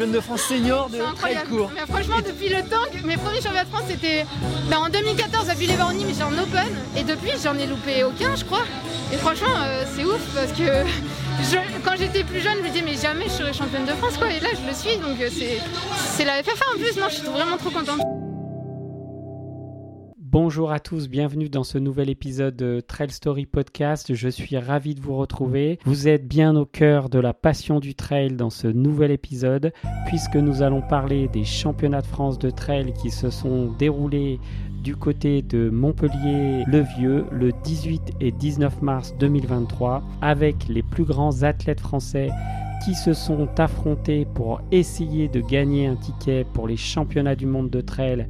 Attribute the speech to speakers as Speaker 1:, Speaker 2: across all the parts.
Speaker 1: Championne de France
Speaker 2: senior de
Speaker 1: incroyable.
Speaker 2: court.
Speaker 1: Mais franchement, depuis le temps, que- mes premiers championnats de France, c'était ben, en 2014 à Villers-Barony, mais j'étais en open. Et depuis, j'en ai loupé aucun, je crois. Et franchement, euh, c'est ouf parce que je- quand j'étais plus jeune, je me disais, mais jamais je serai championne de France, quoi. Et là, je le suis, donc euh, c'est c'est la FFA en plus. Non, je suis vraiment trop contente.
Speaker 3: Bonjour à tous, bienvenue dans ce nouvel épisode de Trail Story Podcast. Je suis ravi de vous retrouver. Vous êtes bien au cœur de la passion du trail dans ce nouvel épisode, puisque nous allons parler des championnats de France de trail qui se sont déroulés du côté de Montpellier-le-Vieux le 18 et 19 mars 2023, avec les plus grands athlètes français qui se sont affrontés pour essayer de gagner un ticket pour les championnats du monde de trail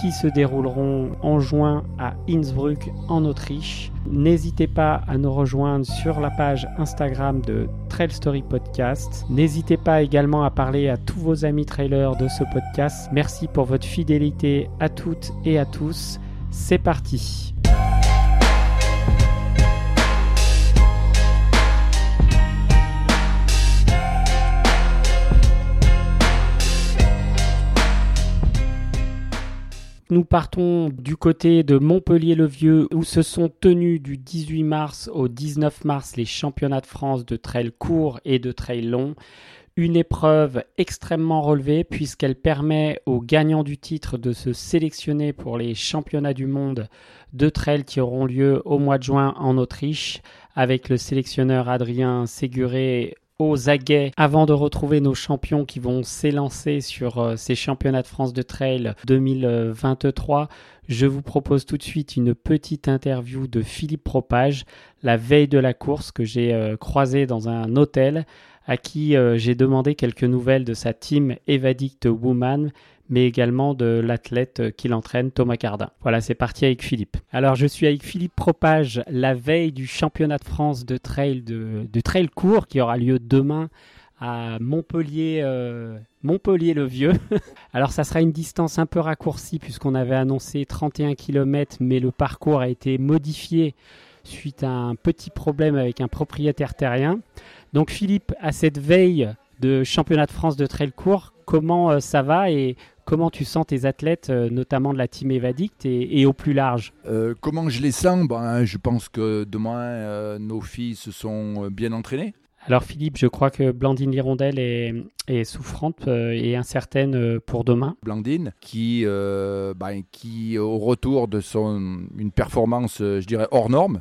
Speaker 3: qui se dérouleront en juin à Innsbruck en Autriche. N'hésitez pas à nous rejoindre sur la page Instagram de Trail Story Podcast. N'hésitez pas également à parler à tous vos amis trailers de ce podcast. Merci pour votre fidélité à toutes et à tous. C'est parti. Nous partons du côté de Montpellier-le-Vieux où se sont tenus du 18 mars au 19 mars les championnats de France de trail court et de trail long. Une épreuve extrêmement relevée puisqu'elle permet aux gagnants du titre de se sélectionner pour les championnats du monde de trail qui auront lieu au mois de juin en Autriche avec le sélectionneur Adrien Séguré aux aguets avant de retrouver nos champions qui vont s'élancer sur euh, ces championnats de France de trail 2023. Je vous propose tout de suite une petite interview de Philippe Propage, la veille de la course que j'ai euh, croisé dans un hôtel, à qui euh, j'ai demandé quelques nouvelles de sa team Evadict Woman, mais également de l'athlète euh, qui l'entraîne, Thomas Cardin. Voilà, c'est parti avec Philippe. Alors, je suis avec Philippe Propage la veille du championnat de France de trail, de, trail court qui aura lieu demain à Montpellier, euh, Montpellier-le-Vieux. Alors, ça sera une distance un peu raccourcie puisqu'on avait annoncé 31 km, mais le parcours a été modifié suite à un petit problème avec un propriétaire terrien. Donc, Philippe, à cette veille de championnat de France de trail court, comment euh, ça va et comment tu sens tes athlètes, euh, notamment de la team Evadict et, et au plus large?
Speaker 4: Euh, comment je les sens? Ben, Je pense que demain, euh, nos filles se sont bien entraînées.
Speaker 3: Alors Philippe, je crois que Blandine Lirondelle est, est souffrante et incertaine pour demain.
Speaker 4: Blandine, qui, euh, ben, qui au retour de son, une performance, je dirais, hors norme,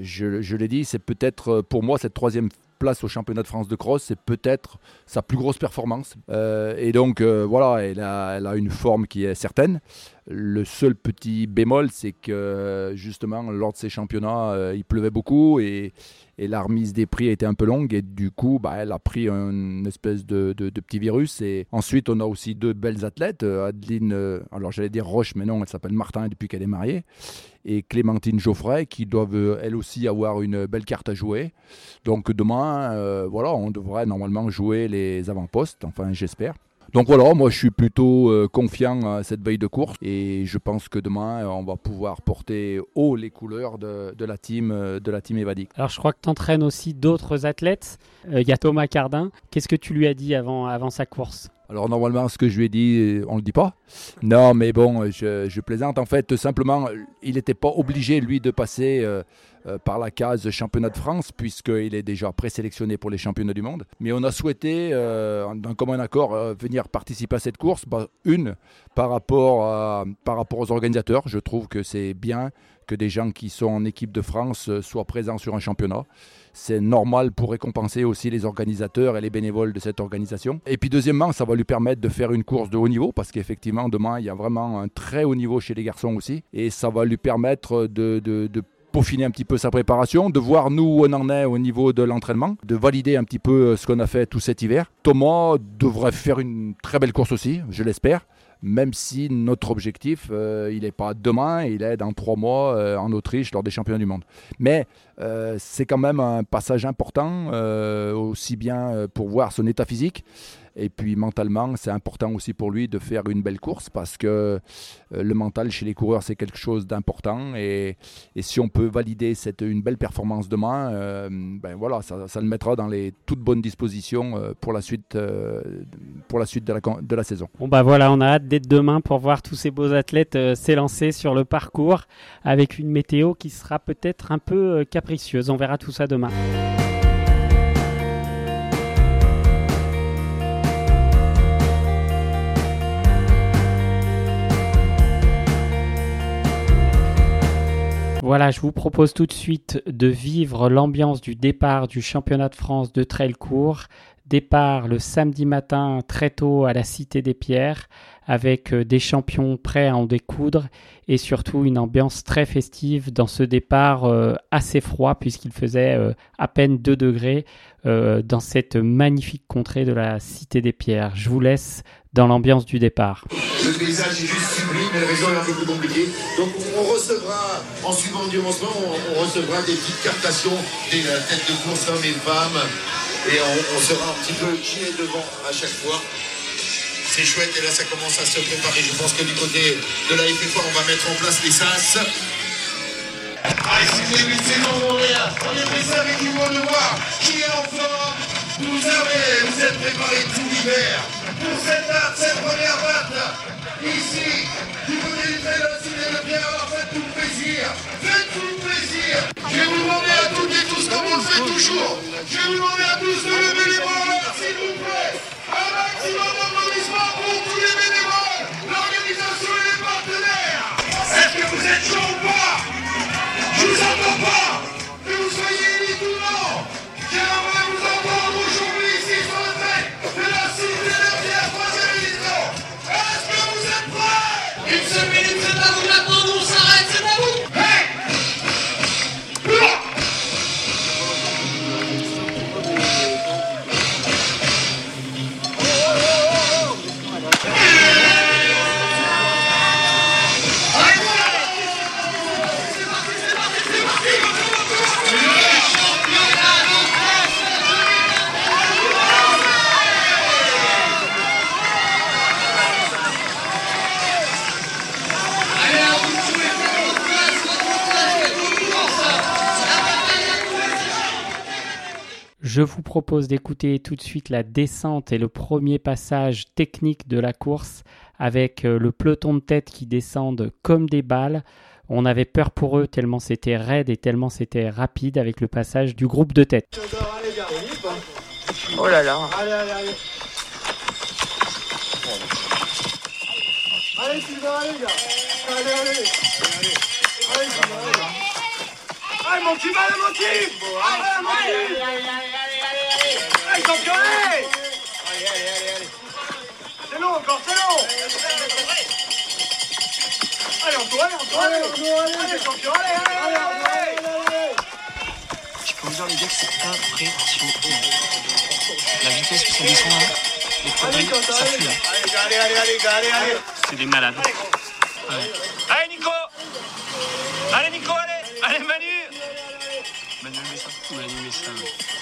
Speaker 4: je, je l'ai dit, c'est peut-être pour moi cette troisième place au championnat de France de cross, c'est peut-être sa plus grosse performance. Euh, et donc euh, voilà, elle a, elle a une forme qui est certaine. Le seul petit bémol, c'est que justement, lors de ces championnats, euh, il pleuvait beaucoup et, la remise des prix était un peu longue. Et du coup, bah, elle a pris une espèce de, petit virus. Et ensuite, on a aussi deux belles athlètes. euh, Adeline, euh, alors j'allais dire Roche, mais non, elle s'appelle Martin depuis qu'elle est mariée. Et Clémentine Geoffrey, qui doivent elles aussi avoir une belle carte à jouer. Donc demain, voilà, on devrait normalement jouer les avant-postes, enfin j'espère. Donc voilà, moi je suis plutôt euh, confiant à cette veille de course et je pense que demain euh, on va pouvoir porter haut les couleurs de, la team euh, de la team Evadic.
Speaker 3: Alors je crois que tu entraînes aussi d'autres athlètes. Il y a Thomas Cardin. Qu'est-ce que tu lui as dit avant sa course?
Speaker 4: Alors normalement ce que je lui ai dit, on le dit pas. Non mais bon, je, je plaisante. En fait, simplement, il n'était pas obligé lui de passer euh, euh, par la case championnat de France puisqu'il est déjà présélectionné pour les championnats du monde. Mais on a souhaité, euh, d'un commun accord, euh, venir participer à cette course. Bah, une, par rapport, à- par rapport aux organisateurs, je trouve que c'est bien que des gens qui sont en équipe de France euh, soient présents sur un championnat. C'est normal pour récompenser aussi les organisateurs et les bénévoles de cette organisation. Et puis deuxièmement, ça va lui permettre de faire une course de haut niveau parce qu'effectivement, demain, il y a vraiment un très haut niveau chez les garçons aussi. Et ça va lui permettre de, de- de peaufiner un petit peu sa préparation, de voir nous où on en est au niveau de l'entraînement, de valider un petit peu euh, ce qu'on a fait tout cet hiver. Thomas devrait faire une très belle course aussi, je l'espère. Même si notre objectif, euh, il n'est pas demain, il est dans trois mois euh, en Autriche lors des championnats du monde. Mais euh, c'est quand même un passage important, aussi bien pour voir son état physique, et puis mentalement, c'est important aussi pour lui de faire une belle course parce que euh, le mental chez les coureurs, c'est quelque chose d'important. Et, si on peut valider cette, une belle performance demain, euh, ben voilà, ça, le mettra dans les toutes bonnes dispositions euh, pour la suite, pour la suite de, la, de la saison.
Speaker 3: Bon bah voilà, on a hâte d'être demain pour voir tous ces beaux athlètes s'élancer sur le parcours avec une météo qui sera peut-être un peu capricieuse. On verra tout ça demain. Voilà, je vous propose tout de suite de vivre l'ambiance du départ du championnat de France de trail court. Départ le samedi matin très tôt à la Cité des Pierres avec euh, des champions prêts à en découdre et surtout une ambiance très festive dans ce départ euh, assez froid puisqu'il faisait euh, à peine 2 degrés dans cette magnifique contrée de la Cité des Pierres. Je vous laisse dans l'ambiance du départ.
Speaker 2: Le paysage est juste sublime, mais la raison est un peu plus compliquée. Donc on recevra, en suivant du lancement, on, recevra des petites captations des têtes de course hommes et femmes. Et on, sera un petit peu qui est devant à chaque fois c'est chouette et là ça commence à se préparer. Je pense que du côté de la FFA, on va mettre en place les SAS. C'est le début de saison, On est pressé avec du bon de voir qui est en forme. Vous avez, vous êtes préparés tout l'hiver pour cette cette première date. Ici, du côté du trail aussi, de bien avoir fait tout le plaisir. Faites tout le plaisir. Je vous demander à toutes et tous, comme on le fait toujours, je vous demander à tous de lever les bras, s'il vous plaît. Un maximum d'applaudissements pour tous les bénévoles, l'organisation et les partenaires. Est-ce que vous êtes chaud ou pas? Je vous entends pas.
Speaker 3: Je vous propose d'écouter tout de suite la descente et le premier passage technique de la course avec euh, le peloton de tête qui descendent comme des balles. On avait peur pour eux tellement c'était raide et tellement c'était rapide avec le passage du groupe de tête.
Speaker 5: Oh là là.
Speaker 2: Allez, allez, allez. Allez, Sylvain, allez, gars. Allez, allez. Allez, allez, Sylvain, allez. Allez, mon petit allez, mon petit. Allez, mon petit. Allez, allez, allez. Allez, champion, allez Allez, allez, allez, allez. C'est long encore, c'est long Allez, on tourne, on tourne, allez, allez, allez, champion, allez, allez, allez, allez,
Speaker 5: Je peux vous dire, les gars, que c'est impressionnant. La vitesse que ça descend là, les quadrilles, ça fuit là.
Speaker 2: Allez, allez, allez, allez, allez, allez.
Speaker 5: C'est des malades.
Speaker 2: Ouais. Allez, Nico Allez, Nico, allez Allez, Manu
Speaker 5: Manu Messin. Manu Messin.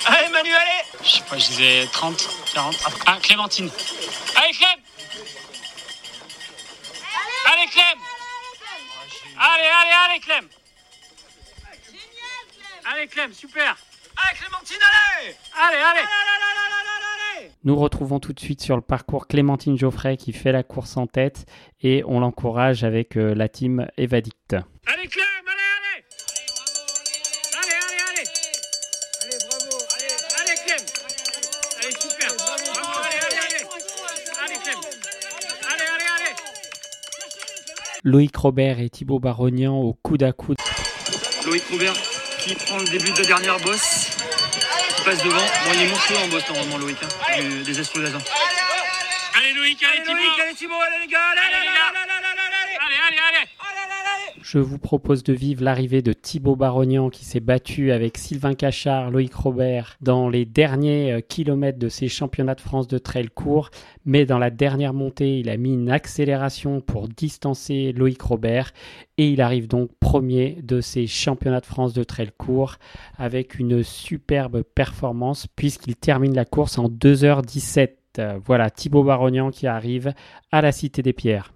Speaker 2: Allez Manu, allez
Speaker 5: Je sais pas, je disais 30, 40. Ah, Clémentine.
Speaker 2: Allez Clem. Allez Clem. Allez, allez, allez Clem. Allez Clem, super. Allez Clémentine, allez Allez, allez.
Speaker 3: Nous retrouvons tout de suite sur le parcours Clémentine Geoffrey qui fait la course en tête et on l'encourage avec euh, la team Evadict.
Speaker 2: Allez Clem, Allez, super Bravo, allez, allez, allez Allez Clem Allez, allez, allez
Speaker 3: Loïc Robert et Thibaut Barognan au coude à coude.
Speaker 6: Loïc Robert qui prend le début de la dernière bosse passe devant. Bon, il est monstrueux en boss normalement, Loïc, hein, des explosions.
Speaker 2: Allez, Loïc, allez, Thibaut, allez, Thibaut, allez, les gars, allez, allez, les gars, allez, allez, allez,
Speaker 3: je vous propose de vivre l'arrivée de Thibaut Barognan qui s'est battu avec Sylvain Cachard, Loïc Robert dans les derniers euh, kilomètres de ces championnats de France de trail court. Mais dans la dernière montée, il a mis une accélération pour distancer Loïc Robert et il arrive donc premier de ces championnats de France de trail court avec une superbe performance puisqu'il termine la course en 2h17. Voilà Thibaut Barognan qui arrive à la Cité des Pierres.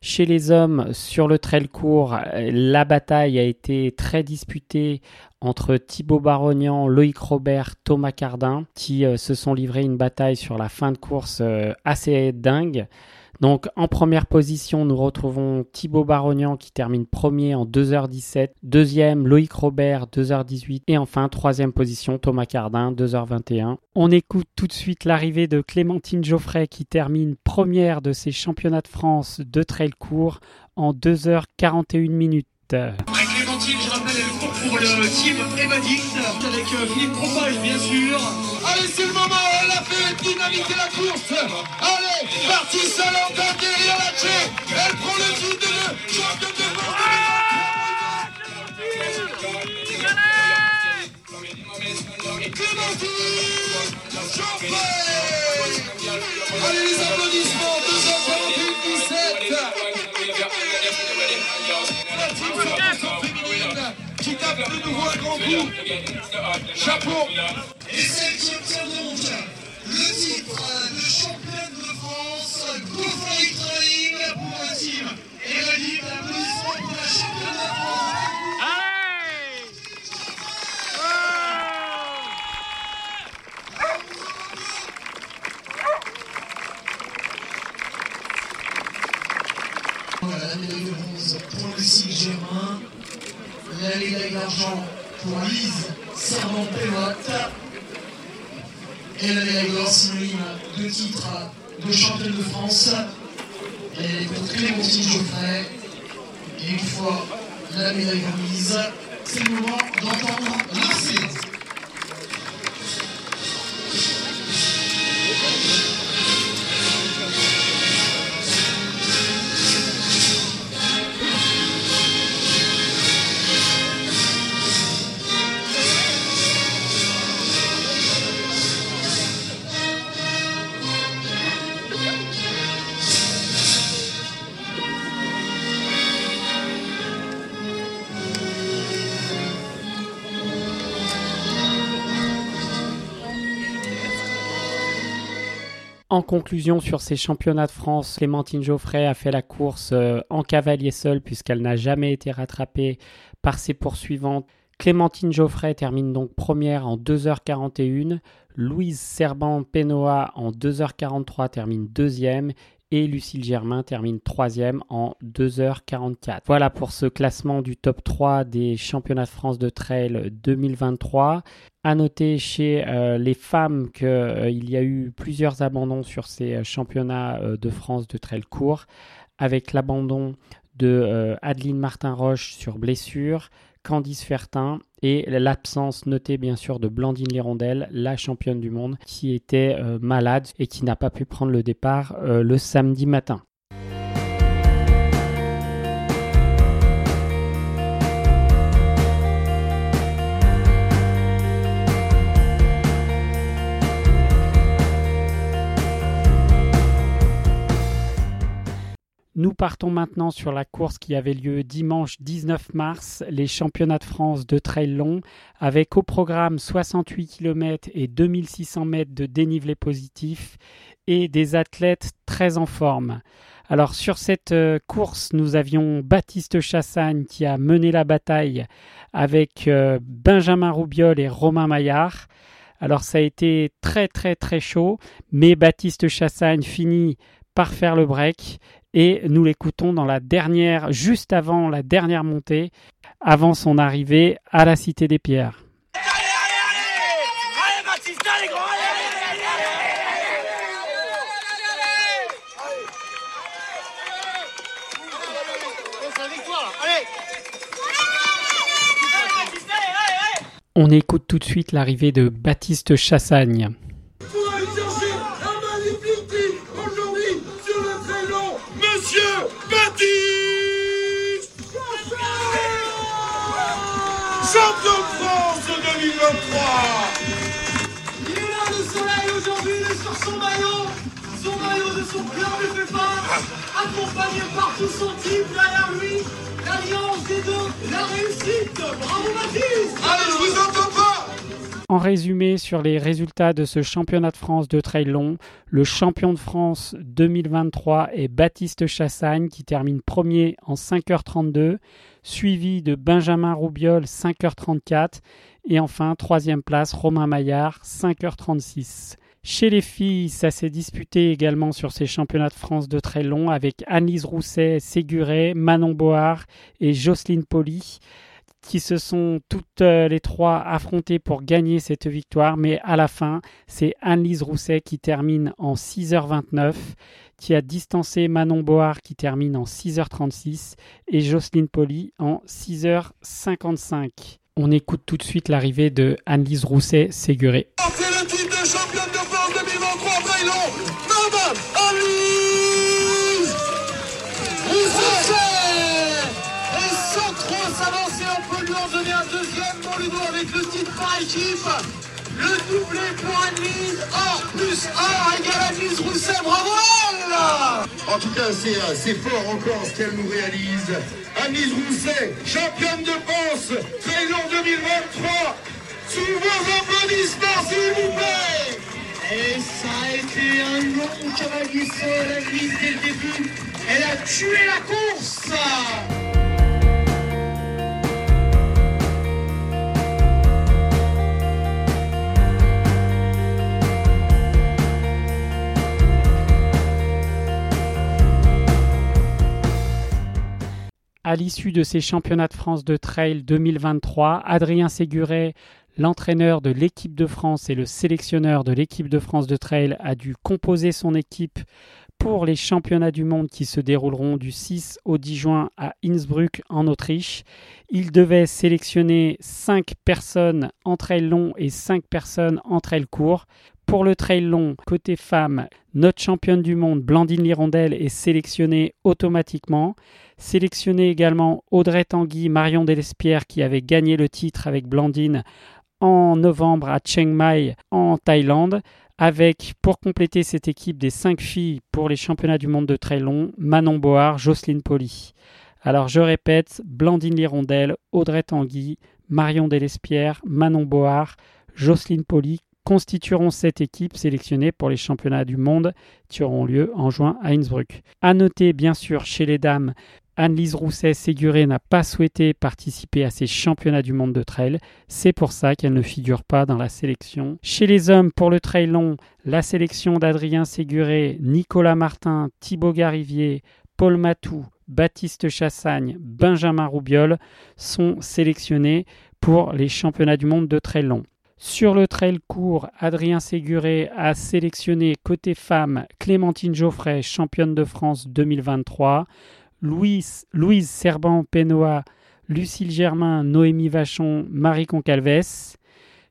Speaker 3: Chez les hommes, sur le trail court, la bataille a été très disputée entre Thibaut Barognan, Loïc Robert, Thomas Cardin, qui euh, se sont livrés une bataille sur la fin de course euh, assez dingue. Donc en première position, nous retrouvons Thibaut Barognan qui termine premier en 2h17, deuxième Loïc Robert 2h18 et enfin troisième position Thomas Cardin 2h21. On écoute tout de suite l'arrivée de Clémentine Geoffrey qui termine première de ses championnats de France de trail court en 2h41 minutes.
Speaker 7: Clémentine, je rappelle, pour le team Evadix, avec euh, Philippe bien sûr.
Speaker 8: Allez, c'est le moment, a fait dynamiter la course. Allez, tête derrière la tchè. Elle prend le titre de championne de France. Clémentine Allez, les applaudissements, 2h41 17 La team 100% féminine qui tape de nouveau un grand coup. Chapeau
Speaker 9: Germain, la médaille d'argent pour Lise Serment-Pélotte et la médaille d'or synonyme de titre de championne de France et pour Clémentine Geoffrey. Et une fois la médaille remise, c'est le moment d'entendre Marseille.
Speaker 3: En conclusion sur ces championnats de France, Clémentine Geoffrey a fait la course euh, en cavalier seul puisqu'elle n'a jamais été rattrapée par ses poursuivantes. Clémentine Geoffrey termine donc première en 2h41, Louise Serban-Penoa en 2h43 termine deuxième et Lucille Germain termine troisième en 2h44. Voilà pour ce classement du top 3 des championnats de France de trail 2023. À noter chez euh, les femmes qu'il euh, y a eu plusieurs abandons sur ces euh, championnats de France de trail court, avec l'abandon de Adeline Martin-Roche sur blessure, Candice Fertin et l'absence notée bien sûr de Blandine Lirondelle, la championne du monde, qui était euh, malade et qui n'a pas pu prendre le départ euh, le samedi matin. Nous partons maintenant sur la course qui avait lieu dimanche 19 mars, les championnats de France de trail long, avec au programme 68 km et 2600 mètres de dénivelé positif et des athlètes très en forme. Alors sur cette euh, course, nous avions Baptiste Chassagne qui a mené la bataille avec euh, Benjamin Roubiol et Romain Maillard. Alors ça a été très très très chaud, mais Baptiste Chassagne finit par faire le break et nous l'écoutons dans la dernière, juste avant la dernière montée, avant son arrivée à la Cité des Pierres. On écoute tout de suite l'arrivée de Baptiste Chassagne.
Speaker 8: Monsieur Baptiste Champion de France 2023
Speaker 9: Il est là le soleil aujourd'hui, il est sur son maillot, son maillot de son club de phare, accompagné par tout son team derrière lui, l'alliance des deux, la réussite. Bravo Baptiste
Speaker 8: Allez, je vous entends pas
Speaker 3: En résumé sur les résultats de ce championnat de France de trail long, le champion de France 2023 est Baptiste Chassagne qui termine premier en 5h32, suivi de Benjamin Roubiol 5h34 et enfin troisième place Romain Maillard 5h36. Chez les filles, ça s'est disputé également sur ces championnats de France de trail long avec Annelise Rousset, Séguré, Manon Board et Jocelyne Poli qui se sont toutes euh, les trois affrontées pour gagner cette victoire, mais à la fin, c'est Anne-Lise Rousset qui termine en 6h29, qui a distancé Manon Board qui termine en 6h36 et Jocelyne Poli en 6h55. On écoute tout de suite l'arrivée de Anne-Lise Rousset-Séguré.
Speaker 8: Le titre de championne de France 2023 très
Speaker 9: le doublé pour Annelise, or plus or égale Annelise Rousset, bravo elle
Speaker 2: En tout cas, c'est euh, c'est fort encore ce qu'elle nous réalise. Anise Rousset, championne de France, très long 2023. Sous vos applaudissements, s'il vous plaît.
Speaker 9: Et ça a été un long cavalier seul, Annelise dès le début. Elle a tué la course
Speaker 3: À l'issue de ces championnats de France de trail 2023, Adrien Séguret, l'entraîneur de l'équipe de France et le sélectionneur de l'équipe de France de trail, a dû composer son équipe pour les championnats du monde qui se dérouleront du 6 au 10 juin à Innsbruck en Autriche. Il devait sélectionner 5 personnes en trail long et 5 personnes en trail court. Pour le trail long, côté femme, notre championne du monde, Blandine Lirondelle, est sélectionnée automatiquement. Sélectionné également Audrey Tanguy, Marion Delespierre qui avait gagné le titre avec Blandine en novembre à Chiang Mai en Thaïlande. Avec, pour compléter cette équipe des cinq filles pour les championnats du monde de trail long, Manon Board, Jocelyne Poli. Alors je répète, Blandine Lirondelle, Audrey Tanguy, Marion Delespierre, Manon Board, Jocelyne Poli constitueront cette équipe sélectionnée pour les championnats du monde qui auront lieu en juin à Innsbruck. À noter bien sûr chez les dames Anne-Lise Rousset-Séguré n'a pas souhaité participer à ces championnats du monde de trail. C'est pour ça qu'elle ne figure pas dans la sélection. Chez les hommes, pour le trail long, la sélection d'Adrien Séguré, Nicolas Martin, Thibaut Garivier, Paul Matou, Baptiste Chassagne, Benjamin Roubiol sont sélectionnés pour les championnats du monde de trail long. Sur le trail court, Adrien Séguré a sélectionné côté femme Clémentine Geoffrey, championne de France 2023. Louise, Louise Serban-Pénoa, Lucille Germain, Noémie Vachon, Marie Concalves.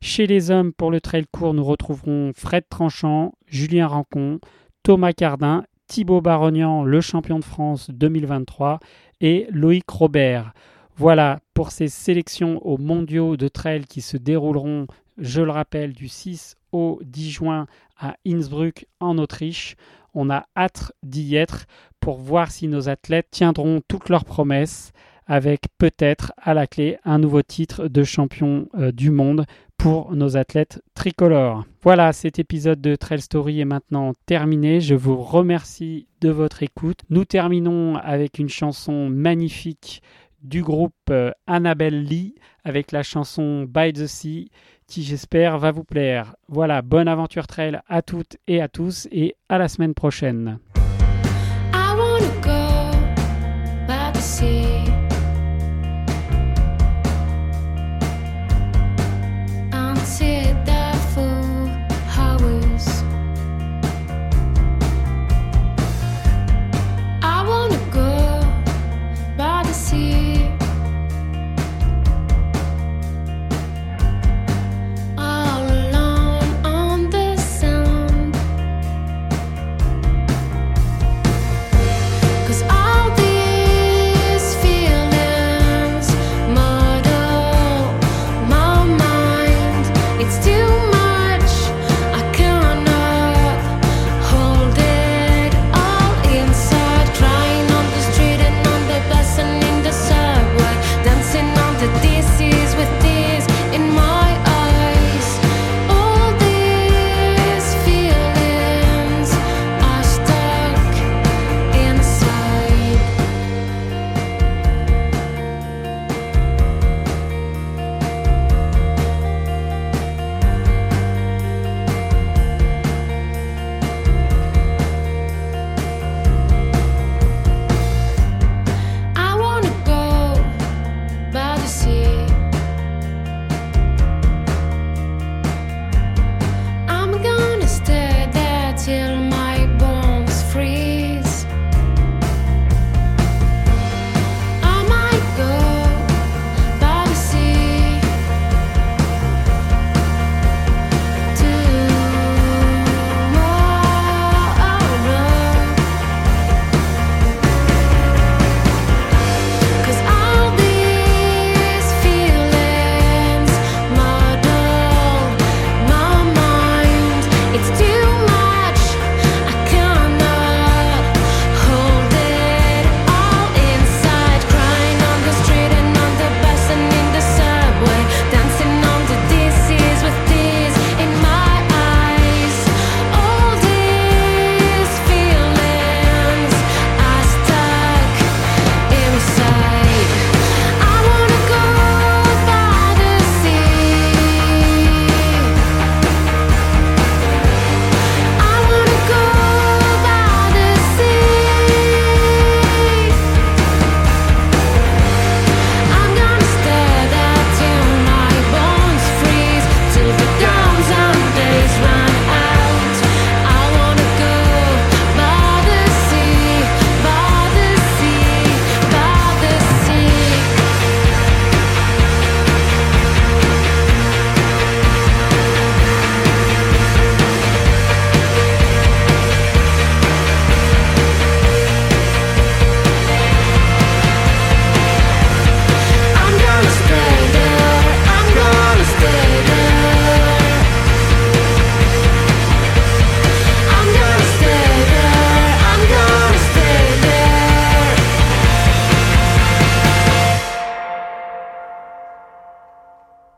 Speaker 3: Chez les hommes, pour le trail court, nous retrouverons Fred Tranchant, Julien Rancon, Thomas Cardin, Thibaut Barognan, le champion de France 2023, et Loïc Robert. Voilà pour ces sélections aux mondiaux de trail qui se dérouleront, je le rappelle, du 6 au 10 juin à Innsbruck en Autriche. On a hâte d'y être pour voir si nos athlètes tiendront toutes leurs promesses avec peut-être à la clé un nouveau titre de champion euh, du monde pour nos athlètes tricolores. Voilà, cet épisode de Trail Story est maintenant terminé. Je vous remercie de votre écoute. Nous terminons avec une chanson magnifique du groupe euh, Annabelle Lee avec la chanson By the Sea qui j'espère va vous plaire. Voilà, bonne aventure trail à toutes et à tous et à la semaine prochaine.